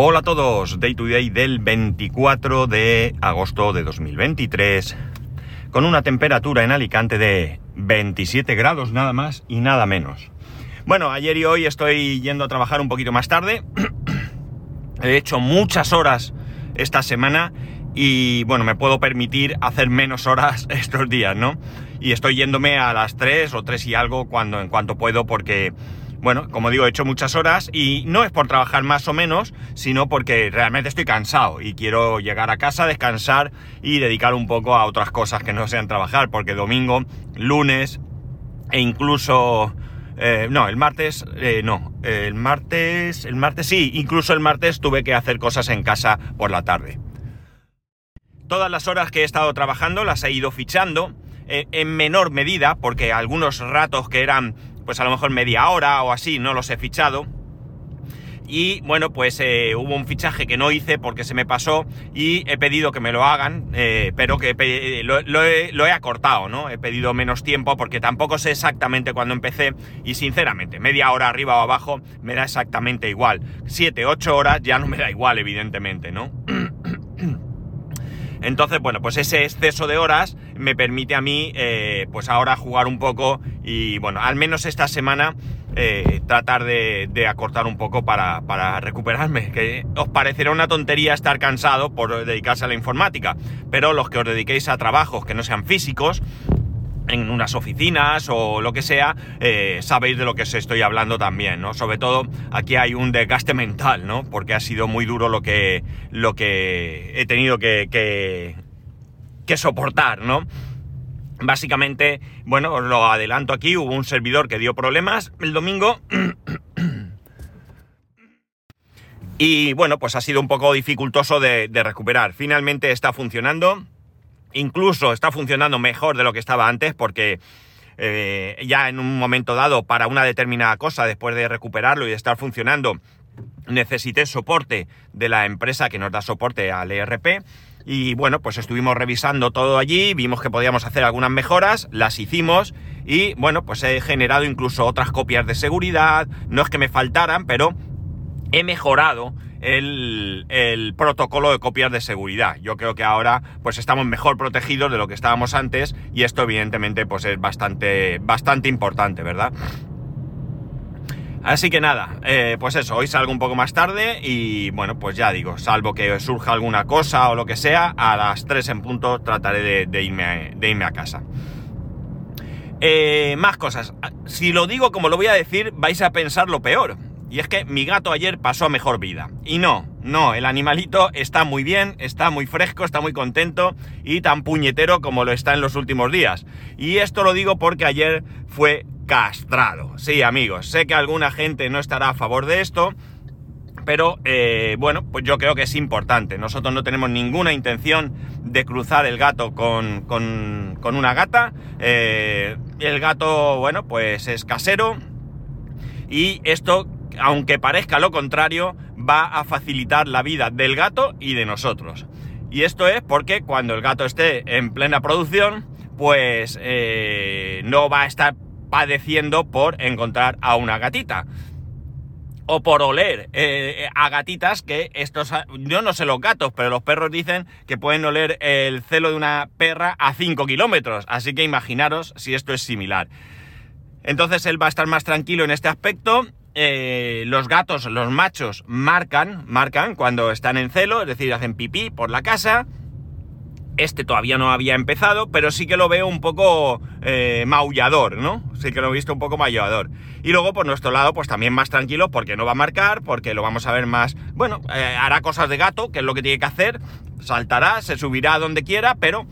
Hola a todos, Day to Day del 24 de agosto de 2023, con una temperatura en Alicante de 27 grados nada más y nada menos. Bueno, ayer y hoy estoy yendo a trabajar un poquito más tarde. He hecho muchas horas esta semana y bueno, me puedo permitir hacer menos horas estos días, ¿no? Y estoy yéndome a las 3 o 3 y algo cuando en cuanto puedo porque bueno, como digo, he hecho muchas horas y no es por trabajar más o menos, sino porque realmente estoy cansado y quiero llegar a casa, descansar y dedicar un poco a otras cosas que no sean trabajar, porque domingo, lunes e incluso... Eh, no, el martes, eh, no, el martes, el martes sí, incluso el martes tuve que hacer cosas en casa por la tarde. Todas las horas que he estado trabajando las he ido fichando, eh, en menor medida, porque algunos ratos que eran pues a lo mejor media hora o así, no los he fichado. Y bueno, pues eh, hubo un fichaje que no hice porque se me pasó y he pedido que me lo hagan, eh, pero que lo, he, lo, he, acortado, ¿no? He pedido menos tiempo porque tampoco sé exactamente cuándo empecé y sinceramente, media hora arriba o abajo me da exactamente igual. Siete, ocho horas ya no me da igual, evidentemente, ¿no? Entonces, bueno, pues ese exceso de horas me permite a mí, eh, pues ahora jugar un poco y, bueno, al menos esta semana eh, tratar de, acortar un poco para, para, recuperarme. Que os parecerá una tontería estar cansado por dedicarse a la informática, pero los que os dediquéis a trabajos que no sean físicos, en unas oficinas o lo que sea, eh, sabéis de lo que os estoy hablando también, ¿no? Sobre todo aquí hay un desgaste mental, ¿no? Porque ha sido muy duro lo que, lo que he tenido que, que, soportar, ¿no? Básicamente, bueno, os lo adelanto aquí, hubo un servidor que dio problemas el domingo. y bueno, pues ha sido un poco dificultoso de recuperar. Finalmente está funcionando Incluso está funcionando mejor de lo que estaba antes porque eh, ya en un momento dado para una determinada cosa, después de recuperarlo y de estar funcionando, necesité soporte de la empresa que nos da soporte al ERP. Y bueno, pues estuvimos revisando todo allí, vimos que podíamos hacer algunas mejoras, las hicimos y bueno, pues he generado incluso otras copias de seguridad, no es que me faltaran, pero he mejorado el, protocolo de copias de seguridad. Yo creo que ahora pues estamos mejor protegidos de lo que estábamos antes y esto evidentemente pues es bastante, bastante importante, ¿verdad? Así que nada, eh, pues eso, hoy salgo un poco más tarde y bueno, pues ya digo, salvo que surja alguna cosa o lo que sea, a las 3 en punto trataré de, irme, de irme, a casa. Eh, más cosas. Si lo digo como lo voy a decir, vais a pensar lo peor. Y es que mi gato ayer pasó a mejor vida. Y no, no, el animalito está muy bien, está muy fresco, está muy contento y tan puñetero como lo está en los últimos días. Y esto lo digo porque ayer fue castrado. Sí, amigos, sé que alguna gente no estará a favor de esto, pero eh, bueno, pues yo creo que es importante. Nosotros no tenemos ninguna intención de cruzar el gato con, con, una gata. Eh, el gato, bueno, pues es casero. Y esto aunque parezca lo contrario, va a facilitar la vida del gato y de nosotros. Y esto es porque cuando el gato esté en plena producción, pues eh, no va a estar padeciendo por encontrar a una gatita. O por oler eh, a gatitas que estos... Yo no sé los gatos, pero los perros dicen que pueden oler el celo de una perra a 5 kilómetros. Así que imaginaros si esto es similar. Entonces él va a estar más tranquilo en este aspecto eh, los gatos, los machos, marcan, marcan cuando están en celo, es decir, hacen pipí por la casa. Este todavía no había empezado, pero sí que lo veo un poco eh, maullador, ¿no? Sí que lo he visto un poco maullador. Y luego, por nuestro lado, pues también más tranquilo, porque no va a marcar, porque lo vamos a ver más. Bueno, eh, hará cosas de gato, que es lo que tiene que hacer. Saltará, se subirá a donde quiera, pero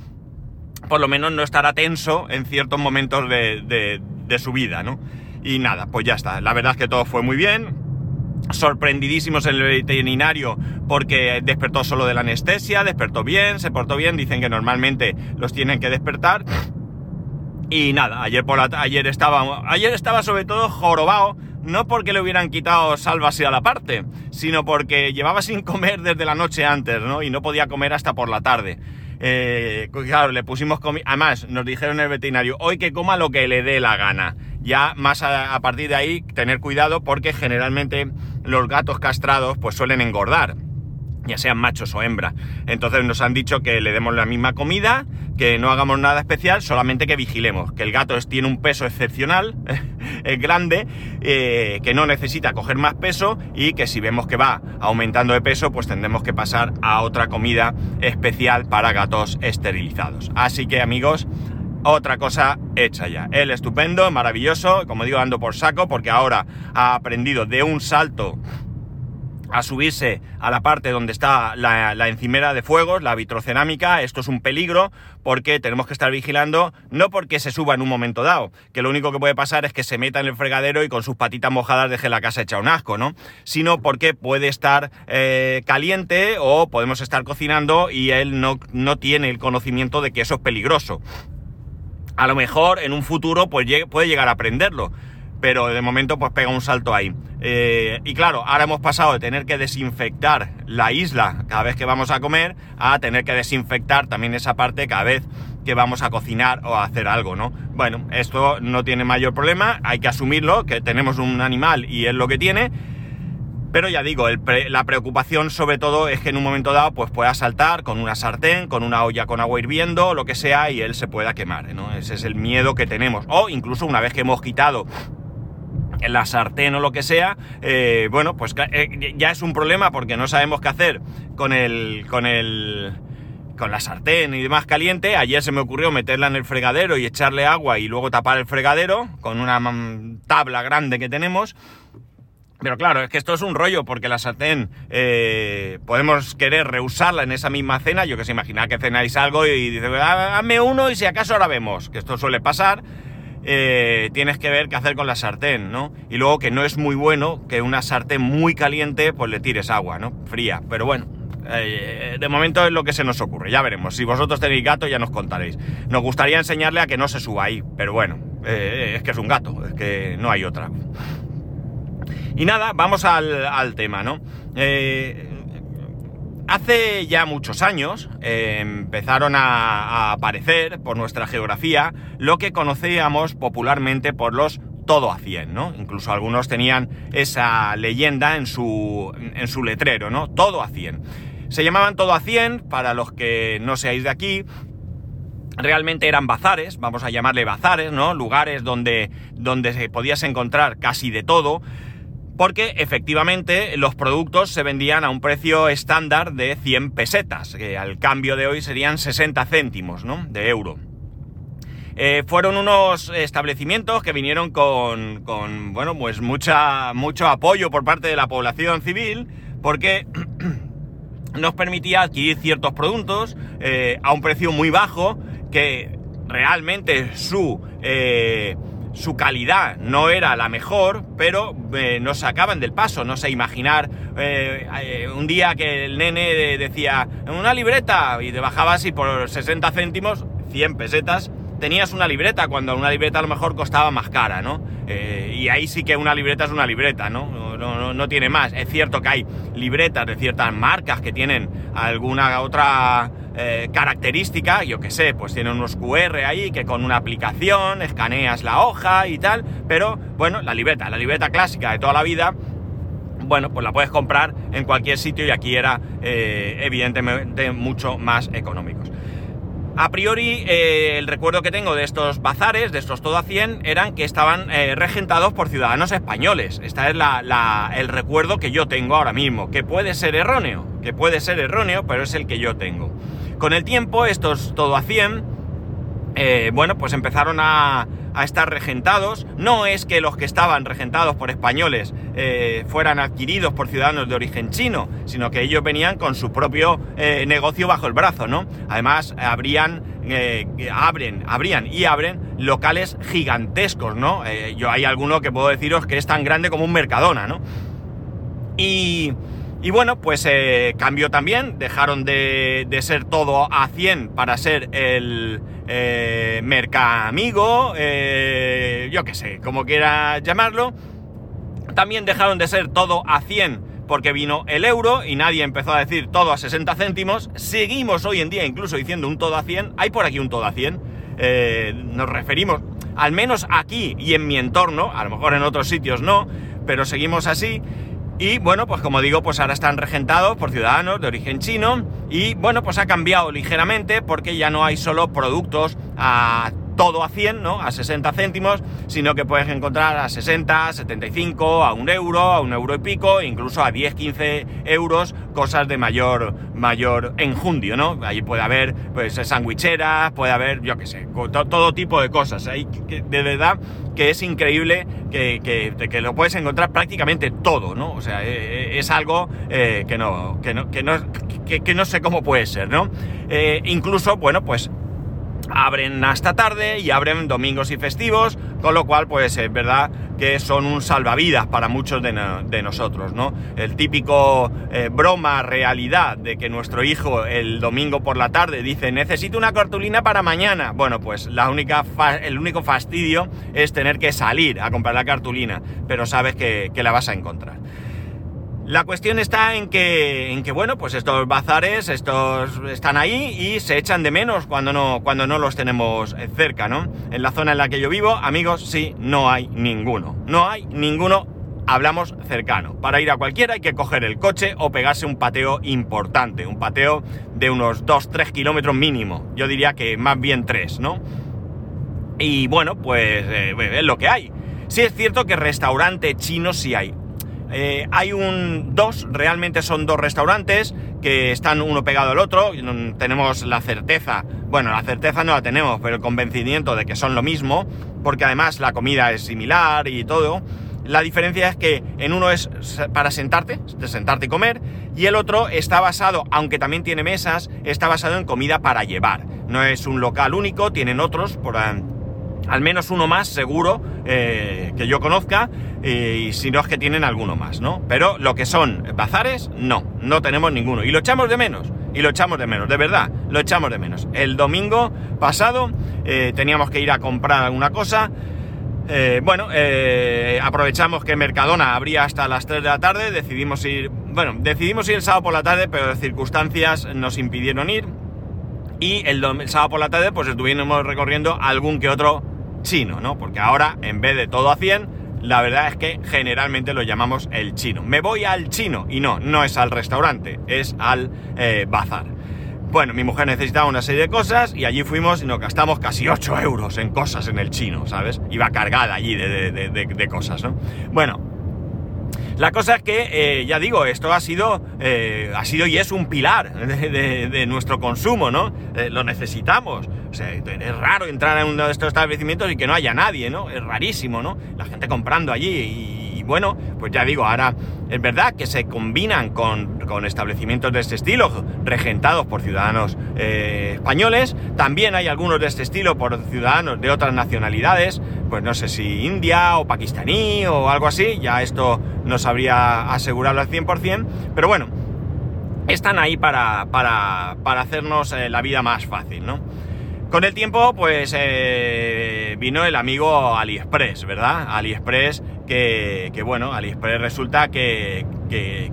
por lo menos no estará tenso en ciertos momentos de, de su vida, ¿no? Y nada, pues ya está. La verdad es que todo fue muy bien. Sorprendidísimos en el veterinario porque despertó solo de la anestesia, despertó bien, se portó bien. Dicen que normalmente los tienen que despertar. Y nada, ayer por la, ayer estaba ayer estaba sobre todo jorobado, no porque le hubieran quitado salvase a la parte, sino porque llevaba sin comer desde la noche antes, ¿no? Y no podía comer hasta por la tarde. Eh, claro, le pusimos Además, nos dijeron el veterinario, hoy que coma lo que le dé la gana. Ya más a, partir de ahí, tener cuidado porque generalmente los gatos castrados pues suelen engordar ya sean machos o hembra. Entonces nos han dicho que le demos la misma comida, que no hagamos nada especial, solamente que vigilemos, que el gato tiene un peso excepcional, es grande, eh, que no necesita coger más peso y que si vemos que va aumentando de peso, pues tendremos que pasar a otra comida especial para gatos esterilizados. Así que amigos, otra cosa hecha ya. Él estupendo, maravilloso, como digo, ando por saco porque ahora ha aprendido de un salto a subirse a la parte donde está la, encimera de fuegos, la vitrocerámica. Esto es un peligro porque tenemos que estar vigilando, no porque se suba en un momento dado, que lo único que puede pasar es que se meta en el fregadero y con sus patitas mojadas deje la casa hecha un asco, ¿no? Sino porque puede estar eh, caliente o podemos estar cocinando y él no, no tiene el conocimiento de que eso es peligroso. A lo mejor en un futuro pues, puede llegar a aprenderlo pero de momento pues pega un salto ahí. Eh, y claro, ahora hemos pasado de tener que desinfectar la isla cada vez que vamos a comer a tener que desinfectar también esa parte cada vez que vamos a cocinar o a hacer algo, ¿no? Bueno, esto no tiene mayor problema, hay que asumirlo, que tenemos un animal y es lo que tiene. Pero ya digo, la preocupación sobre todo es que en un momento dado pues pueda saltar con una sartén, con una olla con agua hirviendo, lo que sea, y él se pueda quemar, ¿no? Ese es el miedo que tenemos. O incluso una vez que hemos quitado la sartén o lo que sea, eh, bueno, pues eh, ya es un problema porque no sabemos qué hacer con el, con el, con la sartén y demás caliente. Ayer se me ocurrió meterla en el fregadero y echarle agua y luego tapar el fregadero con una tabla grande que tenemos. Pero claro, es que esto es un rollo porque la sartén eh, podemos querer reusarla en esa misma cena. Yo que se imagina que cenáis algo y dice, ah, hazme uno y si acaso ahora vemos, que esto suele pasar. Eh, tienes que ver qué hacer con la sartén, ¿no? Y luego que no es muy bueno que una sartén muy caliente pues le tires agua, ¿no? Fría, pero bueno. Eh, de momento es lo que se nos ocurre, ya veremos. Si vosotros tenéis gato ya nos contaréis. Nos gustaría enseñarle a que no se suba ahí, pero bueno, eh, es que es un gato, es que no hay otra. Y nada, vamos al, al tema, ¿no? Hace ya muchos años eh, empezaron a, aparecer por nuestra geografía lo que conocíamos popularmente por los todo a 100, ¿no? Incluso algunos tenían esa leyenda en su, en su letrero, ¿no? Todo a 100. Se llamaban todo a 100, para los que no seáis de aquí, realmente eran bazares, vamos a llamarle bazares, ¿no? Lugares donde, donde podías encontrar casi de todo, porque efectivamente los productos se vendían a un precio estándar de 100 pesetas, que al cambio de hoy serían 60 céntimos ¿no? de euro. Eh, fueron unos establecimientos que vinieron con, con, bueno, pues mucha, mucho apoyo por parte de la población civil, porque nos permitía adquirir ciertos productos eh, a un precio muy bajo, que realmente su... Eh, su calidad no era la mejor, pero eh, nos sacaban del paso, no sé, imaginar eh, eh, un día que el nene decía una libreta y te bajabas y por 60 céntimos, 100 pesetas, tenías una libreta cuando una libreta a lo mejor costaba más cara, ¿no? y ahí sí que una libreta es una libreta, ¿no? No, no tiene más. Es cierto que hay libretas de ciertas marcas que tienen alguna otra eh, característica, yo que sé, pues tiene unos QR ahí que con una aplicación escaneas la hoja y tal, pero bueno, la libreta, la libreta clásica de toda la vida, bueno, pues la puedes comprar en cualquier sitio y aquí era eh, evidentemente mucho más económicos. A priori, eh, el recuerdo que tengo de estos bazares, de estos todo a 100, eran que estaban regentados por ciudadanos españoles. Este es el recuerdo que yo tengo ahora mismo, que puede ser erróneo, que puede ser erróneo, pero es el que yo tengo. Con el tiempo, estos todo a 100, eh, bueno, pues empezaron a, estar regentados. No es que los que estaban regentados por españoles eh, fueran adquiridos por ciudadanos de origen chino, sino que ellos venían con su propio eh, negocio bajo el brazo, ¿no? Además, abrían, abren, abrían y abren locales gigantescos, ¿no? yo hay alguno que puedo deciros que es tan grande como un Mercadona, ¿no? Y y bueno, pues eh, cambió también, dejaron de, ser todo a 100 para ser el eh, Mercamigo, eh, yo qué sé, como quiera llamarlo. También dejaron de ser todo a 100 porque vino el euro y nadie empezó a decir todo a 60 céntimos. Seguimos hoy en día incluso diciendo un todo a 100. Hay por aquí un todo a 100. Eh, nos referimos, al menos aquí y en mi entorno, a lo mejor en otros sitios no, pero seguimos así. Y bueno, pues como digo, pues ahora están regentados por ciudadanos de origen chino y bueno, pues ha cambiado ligeramente porque ya no hay solo productos a todo a 100, ¿no? A 60 céntimos, sino que puedes encontrar a 60, 75, a un euro, a un euro y pico, incluso a 10, 15 euros, cosas de mayor, mayor enjundio, ¿no? Ahí puede haber, pues, sandwicheras, puede haber, yo qué sé, todo tipo de cosas. Ahí, de verdad que es increíble que, que, lo puedes encontrar prácticamente todo, ¿no? O sea, e, e, es algo eh, que, no, que, no, que, no, que, no sé cómo puede ser, ¿no? Eh, incluso, bueno, pues abren hasta tarde y abren domingos y festivos, con lo cual pues es verdad que son un salvavidas para muchos de, nosotros, ¿no? El típico eh, broma realidad de que nuestro hijo el domingo por la tarde dice necesito una cartulina para mañana. Bueno, pues la única el único fastidio es tener que salir a comprar la cartulina, pero sabes que la vas a encontrar. La cuestión está en que, en que, bueno, pues estos bazares, estos están ahí y se echan de menos cuando no, cuando no los tenemos cerca, ¿no? En la zona en la que yo vivo, amigos, sí, no hay ninguno. No hay ninguno, hablamos cercano. Para ir a cualquiera hay que coger el coche o pegarse un pateo importante, un pateo de unos 2-3 kilómetros mínimo. Yo diría que más bien 3, ¿no? Y bueno, pues eh, es lo que hay. Sí es cierto que restaurante chino sí hay eh, hay un dos, realmente son dos restaurantes que están uno pegado al otro. Tenemos la certeza, bueno, la certeza no la tenemos, pero el convencimiento de que son lo mismo, porque además la comida es similar y todo. La diferencia es que en uno es para sentarte, de sentarte y comer, y el otro está basado, aunque también tiene mesas, está basado en comida para llevar. No es un local único, tienen otros, por, al menos uno más seguro eh, que yo conozca, y si no es que tienen alguno más, ¿no? Pero lo que son bazares, no, no tenemos ninguno. Y lo echamos de menos, y lo echamos de menos, de verdad, lo echamos de menos. El domingo pasado eh, teníamos que ir a comprar alguna cosa. Eh, bueno, aprovechamos que Mercadona abría hasta las 3 de la tarde, decidimos ir, bueno, decidimos ir el sábado por la tarde, pero circunstancias nos impidieron ir. Y el, el sábado por la tarde, pues estuvimos recorriendo algún que otro chino, ¿no? Porque ahora, en vez de todo a 100, la verdad es que generalmente lo llamamos el chino. Me voy al chino y no, no es al restaurante, es al eh, bazar. Bueno, mi mujer necesitaba una serie de cosas y allí fuimos y nos gastamos casi 8 euros en cosas en el chino, ¿sabes? Iba cargada allí de, cosas, ¿no? Bueno, la cosa es que, eh, ya digo, esto ha sido, eh, ha sido y es un pilar de, nuestro consumo, ¿no? lo necesitamos es raro entrar en uno de estos establecimientos y que no haya nadie, ¿no? Es rarísimo, ¿no? La gente comprando allí y, bueno, pues ya digo, ahora es verdad que se combinan con, establecimientos de este estilo, regentados por ciudadanos eh, españoles. También hay algunos de este estilo por ciudadanos de otras nacionalidades, pues no sé si India o pakistaní o algo así, ya esto no sabría asegurarlo al 100%, pero bueno, están ahí para, para, para hacernos eh, la vida más fácil, ¿no? Con el tiempo, pues eh, vino el amigo AliExpress, ¿verdad? AliExpress, que, bueno, AliExpress resulta que,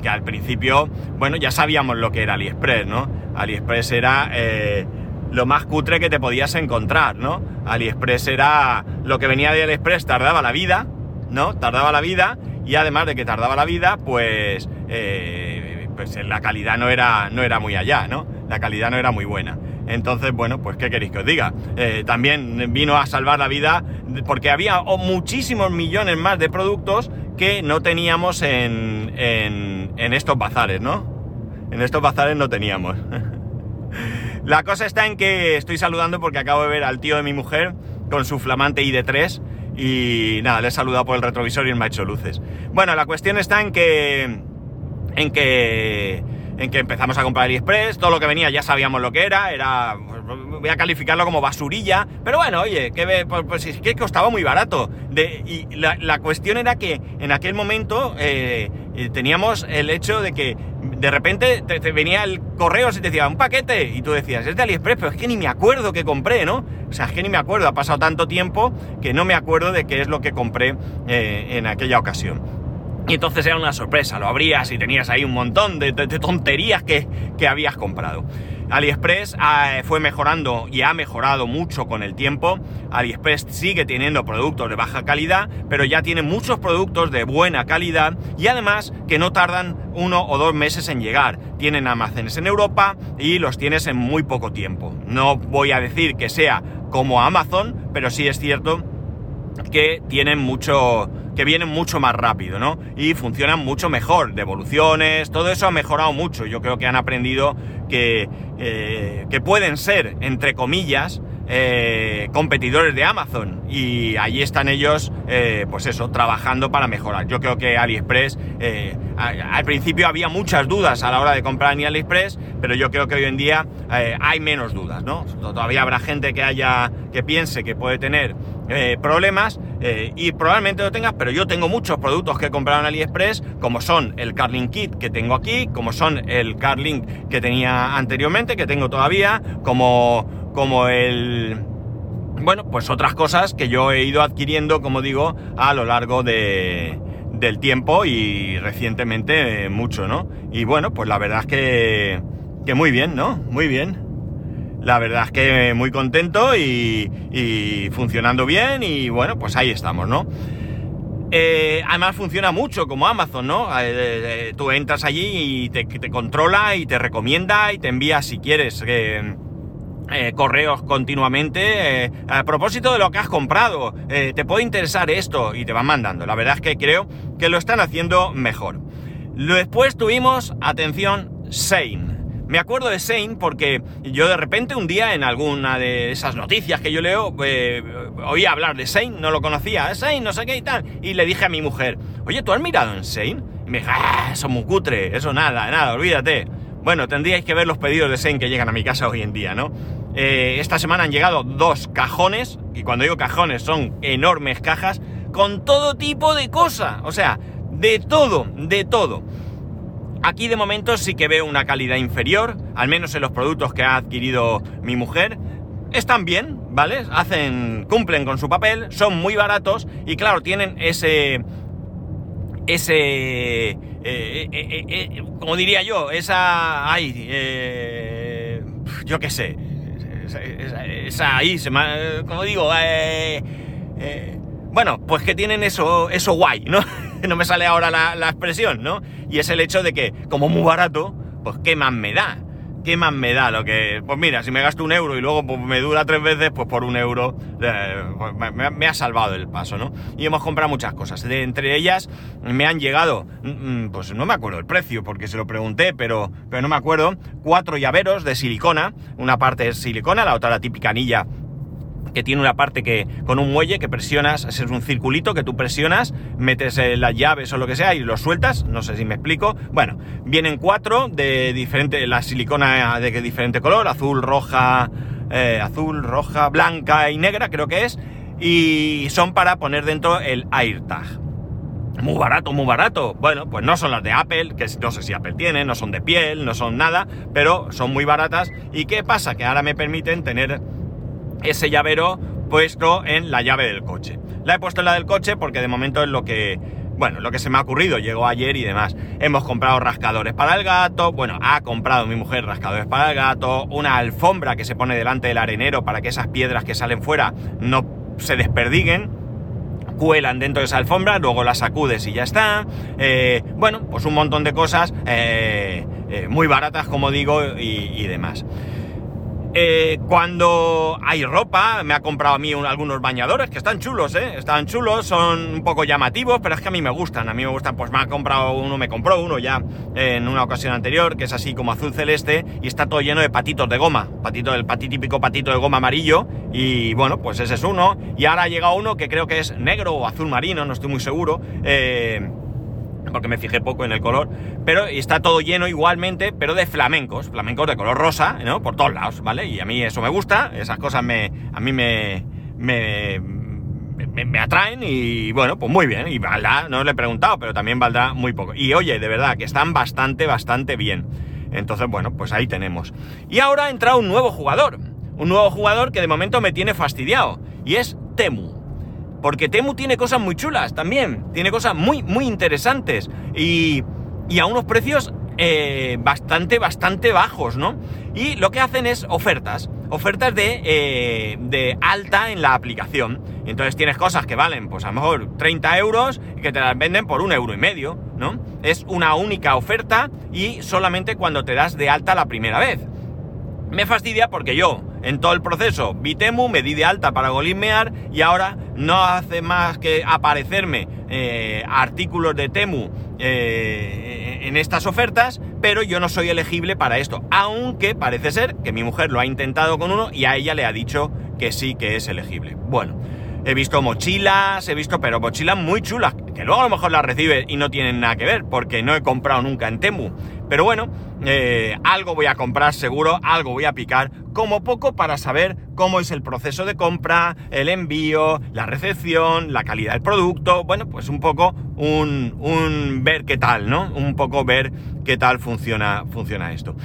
al principio, bueno, ya sabíamos lo que era AliExpress, ¿no? AliExpress era eh, lo más cutre que te podías encontrar, ¿no? AliExpress era lo que venía de AliExpress, tardaba la vida, ¿no? Tardaba la vida y además de que tardaba la vida, pues, eh, pues la calidad no era, no era muy allá, ¿no? La calidad no era muy buena. Entonces, bueno, pues ¿qué queréis que os diga? Eh, también vino a salvar la vida porque había muchísimos millones más de productos que no teníamos en, en, estos bazares, ¿no? En estos bazares no teníamos. la cosa está en que estoy saludando porque acabo de ver al tío de mi mujer con su flamante ID3 y nada, le he saludado por el retrovisor y me ha hecho luces. Bueno, la cuestión está en que... En que en que empezamos a comprar AliExpress, todo lo que venía ya sabíamos lo que era, era, voy a calificarlo como basurilla, pero bueno, oye, que, pues, pues, es que costaba muy barato. De, y la, cuestión era que en aquel momento eh, eh, teníamos el hecho de que de repente te, venía el correo y te decía un paquete y tú decías, es de AliExpress, pero es que ni me acuerdo que compré, ¿no? O sea, es que ni me acuerdo, ha pasado tanto tiempo que no me acuerdo de qué es lo que compré eh, en aquella ocasión. Y entonces era una sorpresa, lo abrías y tenías ahí un montón de, tonterías que, habías comprado. AliExpress ah, fue mejorando y ha mejorado mucho con el tiempo. AliExpress sigue teniendo productos de baja calidad, pero ya tiene muchos productos de buena calidad y además que no tardan uno o dos meses en llegar. Tienen almacenes en Europa y los tienes en muy poco tiempo. No voy a decir que sea como Amazon, pero sí es cierto que tienen mucho que vienen mucho más rápido, ¿no? Y funcionan mucho mejor, devoluciones, todo eso ha mejorado mucho. Yo creo que han aprendido que, eh, que pueden ser, entre comillas, eh, competidores de Amazon y allí están ellos, eh, pues eso, trabajando para mejorar. Yo creo que AliExpress, al principio había muchas dudas a la hora de comprar en AliExpress, pero yo creo que hoy en día hay menos dudas, ¿no? Todavía habrá gente que haya, que piense que puede tener problemas, eh, y probablemente lo tengas, pero yo tengo muchos productos que he comprado en AliExpress, como son el Carling Kit que tengo aquí, como son el Carling que tenía anteriormente, que tengo todavía, como, como el... Bueno, pues otras cosas que yo he ido adquiriendo, como digo, a lo largo de, del tiempo y recientemente mucho, ¿no? Y bueno, pues la verdad es que, que muy bien, ¿no? Muy bien la verdad es que muy contento y, funcionando bien y bueno, pues ahí estamos, ¿no? Eh, además funciona mucho como Amazon, ¿no? Eh, eh, tú entras allí y te, controla y te recomienda y te envía si quieres correos continuamente a propósito de lo que has comprado. te puede interesar esto y te van mandando. La verdad es que creo que lo están haciendo mejor. Después tuvimos, atención, Sane. Me acuerdo de Shane porque yo de repente un día en alguna de esas noticias que yo leo eh, oí hablar de Shane, no lo conocía, Shane, no sé qué y tal, y le dije a mi mujer, oye, ¿tú has mirado en Shane? Y me dijo, ah, eso es muy cutre, eso nada, nada, olvídate. Bueno, tendríais que ver los pedidos de Shane que llegan a mi casa hoy en día, ¿no? Eh, esta semana han llegado dos cajones, y cuando digo cajones son enormes cajas, con todo tipo de cosas, o sea, de todo, de todo. Aquí de momento sí que veo una calidad inferior, al menos en los productos que ha adquirido mi mujer. Están bien, ¿vale? Hacen, cumplen con su papel, son muy baratos y claro, tienen ese, ese, eh, eh, eh, como diría yo, esa, ay, yo qué sé, esa, ahí, se como digo, bueno, pues que tienen eso, eso guay, ¿no? no me sale ahora la, expresión, ¿no? Y es el hecho de que, como muy barato, pues qué más me da. ¿Qué más me da lo que.? Pues mira, si me gasto un euro y luego pues, me dura tres veces, pues por un euro eh, pues, me, ha salvado el paso, ¿no? Y hemos comprado muchas cosas. De, entre ellas me han llegado, mm, mm, pues no me acuerdo el precio porque se lo pregunté, pero, pero no me acuerdo, cuatro llaveros de silicona. Una parte es silicona, la otra la típica anilla que tiene una parte que con un muelle que presionas, es un circulito que tú presionas, metes eh, las llaves o lo que sea y lo sueltas, no sé si me explico. Bueno, vienen cuatro de diferente, la silicona de diferente color, azul, roja, eh, azul, roja, blanca y negra creo que es, y son para poner dentro el AirTag. Muy barato, muy barato. Bueno, pues no son las de Apple, que no sé si Apple tiene, no son de piel, no son nada, pero son muy baratas. ¿Y qué pasa? Que ahora me permiten tener ese llavero puesto en la llave del coche. La he puesto en la del coche porque de momento es lo que, bueno, lo que se me ha ocurrido, llegó ayer y demás. Hemos comprado rascadores para el gato, bueno, ha comprado mi mujer rascadores para el gato, una alfombra que se pone delante del arenero para que esas piedras que salen fuera no se desperdiguen, cuelan dentro de esa alfombra, luego la sacudes y ya está. Eh, bueno, pues un montón de cosas eh, eh, muy baratas, como digo, y demás. Eh, cuando hay ropa, me ha comprado a mí algunos bañadores que están chulos, ¿eh? Están chulos, son un poco llamativos, pero es que a mí me gustan. A mí me gustan, pues me ha comprado uno, me compró uno ya en una ocasión anterior, que es así como azul celeste y está todo lleno de patitos de goma. Patito, el pati, típico patito de goma amarillo. Y bueno, pues ese es uno. Y ahora ha llegado uno que creo que es negro o azul marino, no estoy muy seguro. Eh porque me fijé poco en el color, pero está todo lleno igualmente, pero de flamencos, flamencos de color rosa, ¿no? Por todos lados, ¿vale? Y a mí eso me gusta, esas cosas me, a mí me, me, me, atraen y bueno, pues muy bien, y valdrá, no le he preguntado, pero también valdrá muy poco. Y oye, de verdad, que están bastante, bastante bien. Entonces, bueno, pues ahí tenemos. Y ahora ha entrado un nuevo jugador, un nuevo jugador que de momento me tiene fastidiado, y es Temu. Porque Temu tiene cosas muy chulas también, tiene cosas muy, muy interesantes y, y a unos precios eh, bastante, bastante bajos, ¿no? Y lo que hacen es ofertas, ofertas de, eh, de alta en la aplicación. Entonces tienes cosas que valen, pues a lo mejor 30 euros y que te las venden por un euro y medio, ¿no? Es una única oferta y solamente cuando te das de alta la primera vez. Me fastidia porque yo, en todo el proceso, vi Temu, me di de alta para golismear y ahora no hace más que aparecerme eh, artículos de Temu eh, en estas ofertas, pero yo no soy elegible para esto. Aunque parece ser que mi mujer lo ha intentado con uno y a ella le ha dicho que sí que es elegible. Bueno, he visto mochilas, he visto, pero mochilas muy chulas, que luego a lo mejor las recibe y no tienen nada que ver, porque no he comprado nunca en Temu. Pero bueno, eh, algo voy a comprar seguro, algo voy a picar, como poco para saber cómo es el proceso de compra, el envío, la recepción, la calidad del producto, bueno, pues un poco un, un ver qué tal, ¿no? Un poco ver qué tal funciona, funciona esto.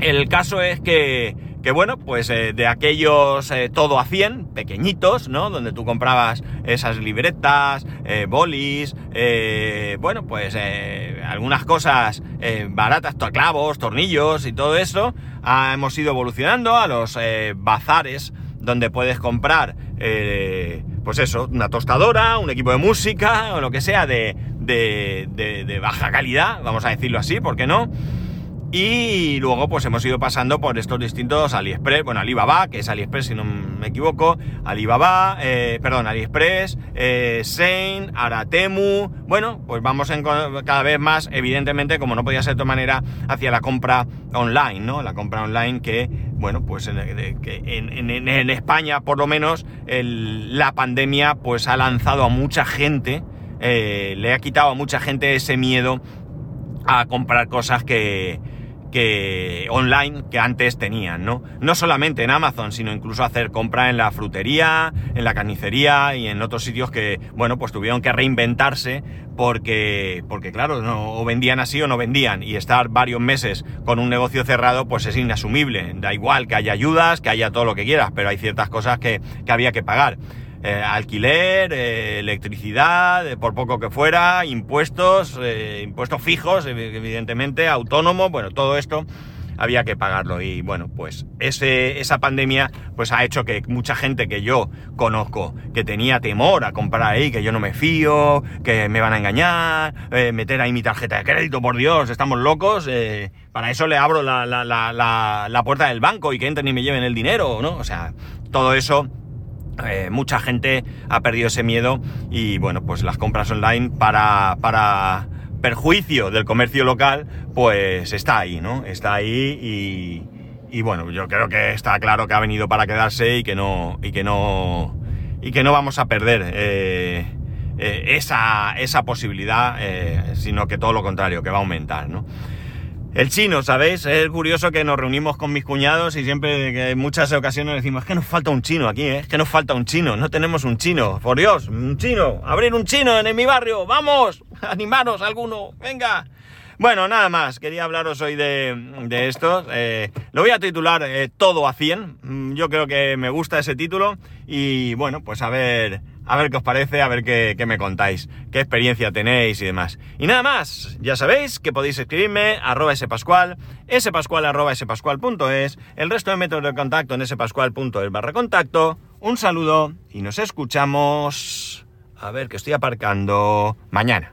El caso es que, que bueno, pues eh, de aquellos eh, todo a 100, pequeñitos, ¿no? Donde tú comprabas esas libretas, eh, bolis, eh, bueno, pues algunas cosas baratas, clavos, tornillos y todo eso, ah, hemos ido evolucionando a los bazares donde puedes comprar, pues eso, una tostadora, un equipo de música o lo que sea de, de- de- de baja calidad, vamos a decirlo así, ¿por qué no? Y luego pues hemos ido pasando por estos distintos AliExpress, bueno, Alibaba, que es AliExpress si no me equivoco, Alibaba, eh, perdón, AliExpress, eh, Sein, Aratemu, bueno, pues vamos cada vez más, evidentemente, como no podía ser de otra manera, hacia la compra online, ¿no? La compra online que, bueno, pues en, en- en- España por lo menos la pandemia pues ha lanzado a mucha gente, eh, le ha quitado a mucha gente ese miedo a comprar cosas que, que online que antes tenían, ¿no? No solamente en Amazon, sino incluso hacer compra en la frutería, en la carnicería y en otros sitios que, bueno, pues tuvieron que reinventarse porque, porque claro, no, o vendían así o no vendían y estar varios meses con un negocio cerrado pues es inasumible. Da igual que haya ayudas, que haya todo lo que quieras, pero hay ciertas cosas que, que había que pagar. Eh, alquiler, eh, electricidad, eh, por poco que fuera, impuestos, impuestos fijos, evi- evidentemente, autónomos, bueno, todo esto había que pagarlo y bueno, pues esa pandemia pues ha hecho que mucha gente que yo conozco, que tenía temor a comprar ahí, que yo no me fío, que me van a engañar, meter ahí mi tarjeta de crédito, por Dios, estamos locos, para eso le abro la, la, la, la puerta del banco y que entren y me lleven el dinero, ¿no? O sea, todo eso eh, mucha gente ha perdido ese miedo y bueno, pues las compras online para, para perjuicio del comercio local, pues está ahí, ¿no? Está ahí y, bueno, yo creo que está claro que ha venido para quedarse y que no, y que no, y que no vamos a perder eh, eh, esa, esa posibilidad, sino que todo lo contrario, que va a aumentar, ¿no? El chino, ¿sabéis? Es curioso que nos reunimos con mis cuñados y siempre, en muchas ocasiones decimos, es que nos falta un chino aquí, ¿eh? es que nos falta un chino, no tenemos un chino, por Dios, un chino, abrir un chino en, mi barrio, vamos, animaros alguno, venga. Bueno, nada más, quería hablaros hoy de, de esto. eh, lo voy a titular eh, Todo a 100. Mm, Yo creo que me gusta ese título y bueno, pues a ver, a ver qué os parece, a ver qué, qué me contáis, qué experiencia tenéis y demás. Y nada más, ya sabéis que podéis escribirme arroba spascual, spascual spascual.es, el resto de métodos de contacto en spascual.es barra contacto. Un saludo y nos escuchamos. A ver, que estoy aparcando mañana.